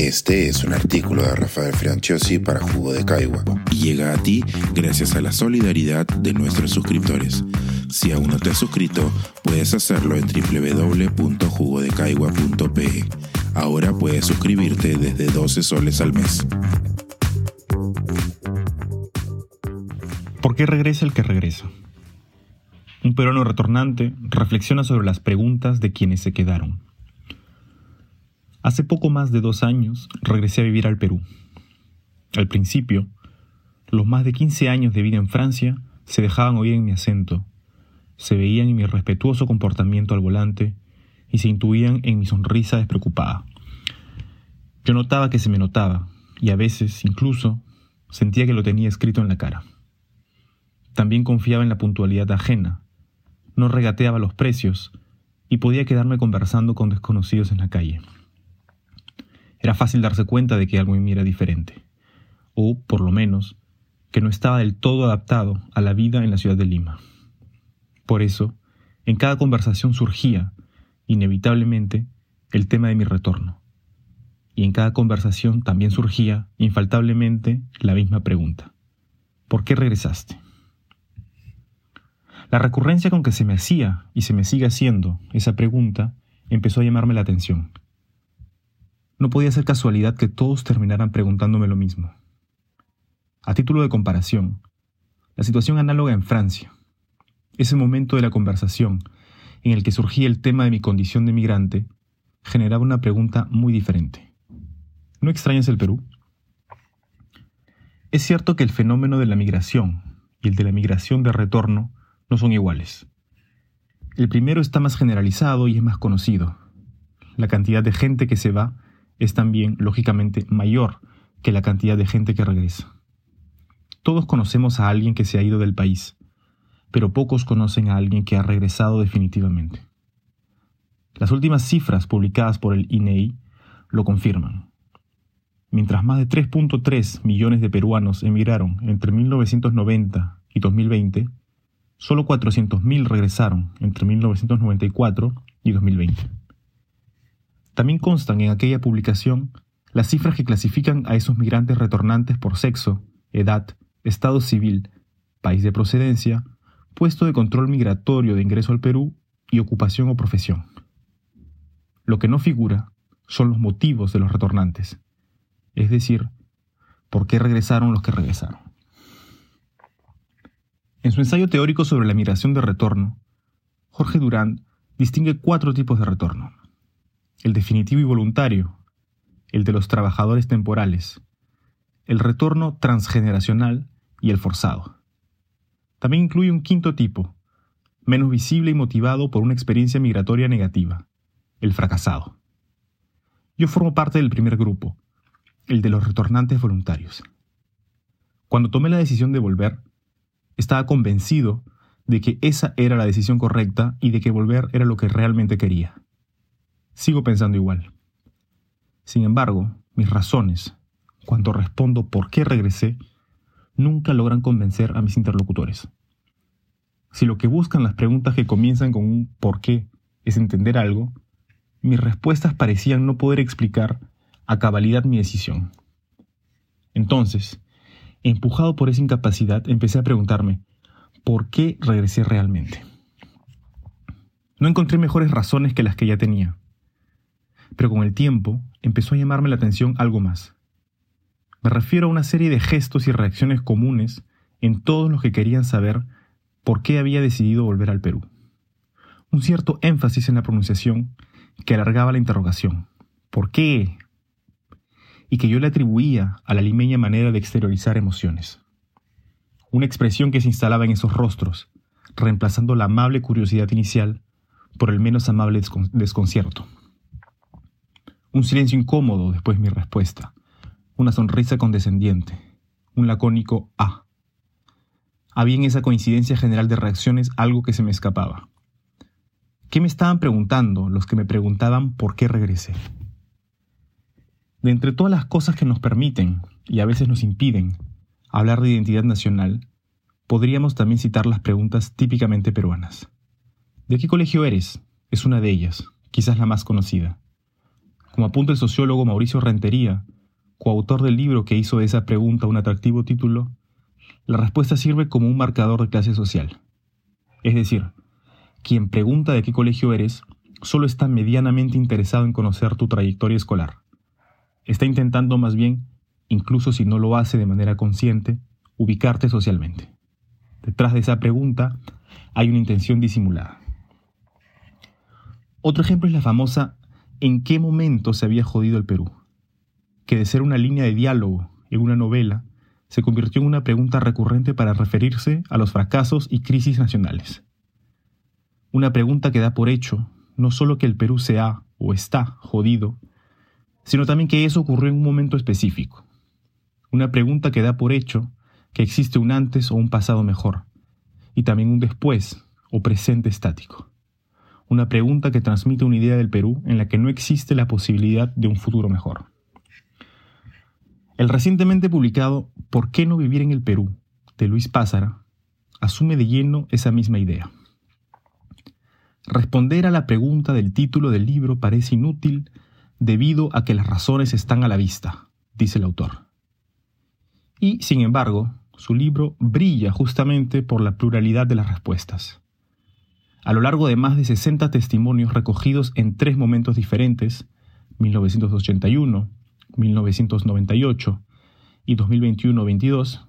Este es un artículo de Rafael Franciosi para Jugo de Caigua y llega a ti gracias a la solidaridad de nuestros suscriptores. Si aún no te has suscrito, puedes hacerlo en www.jugodecaigua.pe. Ahora puedes suscribirte desde 12 soles al mes. ¿Por qué regresa el que regresa? Un peruano retornante reflexiona sobre las preguntas de quienes se quedaron. Hace poco más de dos años regresé a vivir al Perú. Al principio, los más de 15 años de vida en Francia se dejaban oír en mi acento, se veían en mi respetuoso comportamiento al volante y se intuían en mi sonrisa despreocupada. Yo notaba que se me notaba y a veces, incluso, sentía que lo tenía escrito en la cara. También confiaba en la puntualidad ajena, no regateaba los precios y podía quedarme conversando con desconocidos en la calle. Era fácil darse cuenta de que algo en mí era diferente, o, por lo menos, que no estaba del todo adaptado a la vida en la ciudad de Lima. Por eso, en cada conversación surgía, inevitablemente, el tema de mi retorno. Y en cada conversación también surgía, infaltablemente, la misma pregunta. ¿Por qué regresaste? La recurrencia con que se me hacía y se me sigue haciendo esa pregunta empezó a llamarme la atención. No podía ser casualidad que todos terminaran preguntándome lo mismo. A título de comparación, la situación análoga en Francia, ese momento de la conversación en el que surgía el tema de mi condición de migrante, generaba una pregunta muy diferente. ¿No extrañas el Perú? Es cierto que el fenómeno de la migración y el de la migración de retorno no son iguales. El primero está más generalizado y es más conocido. La cantidad de gente que se va es también, lógicamente, mayor que la cantidad de gente que regresa. Todos conocemos a alguien que se ha ido del país, pero pocos conocen a alguien que ha regresado definitivamente. Las últimas cifras publicadas por el INEI e lo confirman. Mientras más de 3.3 millones de peruanos emigraron entre 1990 y 2020, solo 400.000 regresaron entre 1994 y 2020. También constan en aquella publicación las cifras que clasifican a esos migrantes retornantes por sexo, edad, estado civil, país de procedencia, puesto de control migratorio de ingreso al Perú y ocupación o profesión. Lo que no figura son los motivos de los retornantes, es decir, por qué regresaron los que regresaron. En su ensayo teórico sobre la migración de retorno, Jorge Durán distingue cuatro tipos de retorno el definitivo y voluntario, el de los trabajadores temporales, el retorno transgeneracional y el forzado. También incluye un quinto tipo, menos visible y motivado por una experiencia migratoria negativa, el fracasado. Yo formo parte del primer grupo, el de los retornantes voluntarios. Cuando tomé la decisión de volver, estaba convencido de que esa era la decisión correcta y de que volver era lo que realmente quería. Sigo pensando igual. Sin embargo, mis razones, cuando respondo por qué regresé, nunca logran convencer a mis interlocutores. Si lo que buscan las preguntas que comienzan con un por qué es entender algo, mis respuestas parecían no poder explicar a cabalidad mi decisión. Entonces, empujado por esa incapacidad, empecé a preguntarme, ¿por qué regresé realmente? No encontré mejores razones que las que ya tenía. Pero con el tiempo empezó a llamarme la atención algo más. Me refiero a una serie de gestos y reacciones comunes en todos los que querían saber por qué había decidido volver al Perú. Un cierto énfasis en la pronunciación que alargaba la interrogación. ¿Por qué? Y que yo le atribuía a la limeña manera de exteriorizar emociones. Una expresión que se instalaba en esos rostros, reemplazando la amable curiosidad inicial por el menos amable desconcierto. Un silencio incómodo después de mi respuesta. Una sonrisa condescendiente. Un lacónico ah. Había en esa coincidencia general de reacciones algo que se me escapaba. ¿Qué me estaban preguntando los que me preguntaban por qué regresé? De entre todas las cosas que nos permiten, y a veces nos impiden, hablar de identidad nacional, podríamos también citar las preguntas típicamente peruanas. ¿De qué colegio eres? Es una de ellas, quizás la más conocida. Como apunta el sociólogo Mauricio Rentería, coautor del libro que hizo de esa pregunta un atractivo título, la respuesta sirve como un marcador de clase social. Es decir, quien pregunta de qué colegio eres solo está medianamente interesado en conocer tu trayectoria escolar. Está intentando más bien, incluso si no lo hace de manera consciente, ubicarte socialmente. Detrás de esa pregunta hay una intención disimulada. Otro ejemplo es la famosa ¿en qué momento se había jodido el Perú? que de ser una línea de diálogo en una novela, se convirtió en una pregunta recurrente para referirse a los fracasos y crisis nacionales. Una pregunta que da por hecho no solo que el Perú se ha o está jodido, sino también que eso ocurrió en un momento específico. Una pregunta que da por hecho que existe un antes o un pasado mejor, y también un después o presente estático. Una pregunta que transmite una idea del Perú en la que no existe la posibilidad de un futuro mejor. El recientemente publicado ¿Por qué no vivir en el Perú? de Luis Pázara asume de lleno esa misma idea. Responder a la pregunta del título del libro parece inútil debido a que las razones están a la vista, dice el autor. Y, sin embargo, su libro brilla justamente por la pluralidad de las respuestas. A lo largo de más de 60 testimonios recogidos en tres momentos diferentes, 1981, 1998 y 2021-22,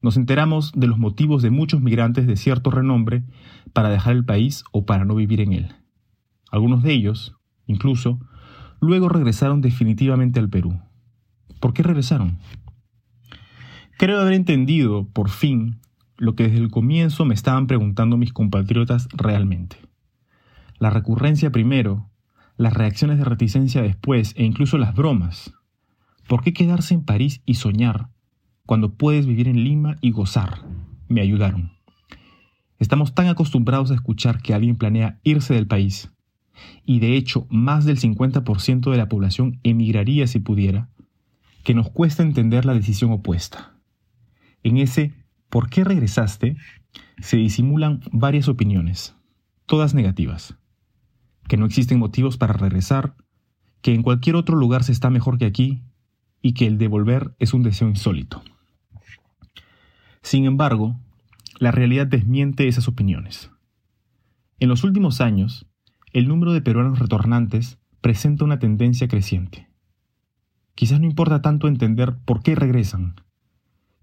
nos enteramos de los motivos de muchos migrantes de cierto renombre para dejar el país o para no vivir en él. Algunos de ellos, incluso, luego regresaron definitivamente al Perú. ¿Por qué regresaron? Creo haber entendido, por fin, lo que desde el comienzo me estaban preguntando mis compatriotas realmente. La recurrencia primero, las reacciones de reticencia después e incluso las bromas ¿Por qué quedarse en París y soñar cuando puedes vivir en Lima y gozar? Me ayudaron. Estamos tan acostumbrados a escuchar que alguien planea irse del país, y de hecho más del 50% de la población emigraría si pudiera, que nos cuesta entender la decisión opuesta. En ese ¿por qué regresaste? se disimulan varias opiniones, todas negativas. Que no existen motivos para regresar, que en cualquier otro lugar se está mejor que aquí, y que el devolver es un deseo insólito. Sin embargo, la realidad desmiente esas opiniones. En los últimos años, el número de peruanos retornantes presenta una tendencia creciente. Quizás no importa tanto entender por qué regresan.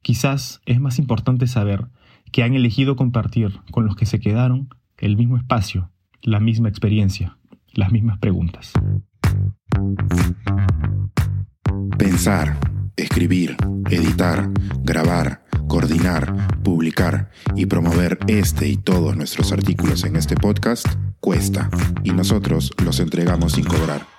Quizás es más importante saber que han elegido compartir con los que se quedaron el mismo espacio, la misma experiencia, las mismas preguntas. Pensar, escribir, editar, grabar, coordinar, publicar y promover este y todos nuestros artículos en este podcast cuesta y nosotros los entregamos sin cobrar.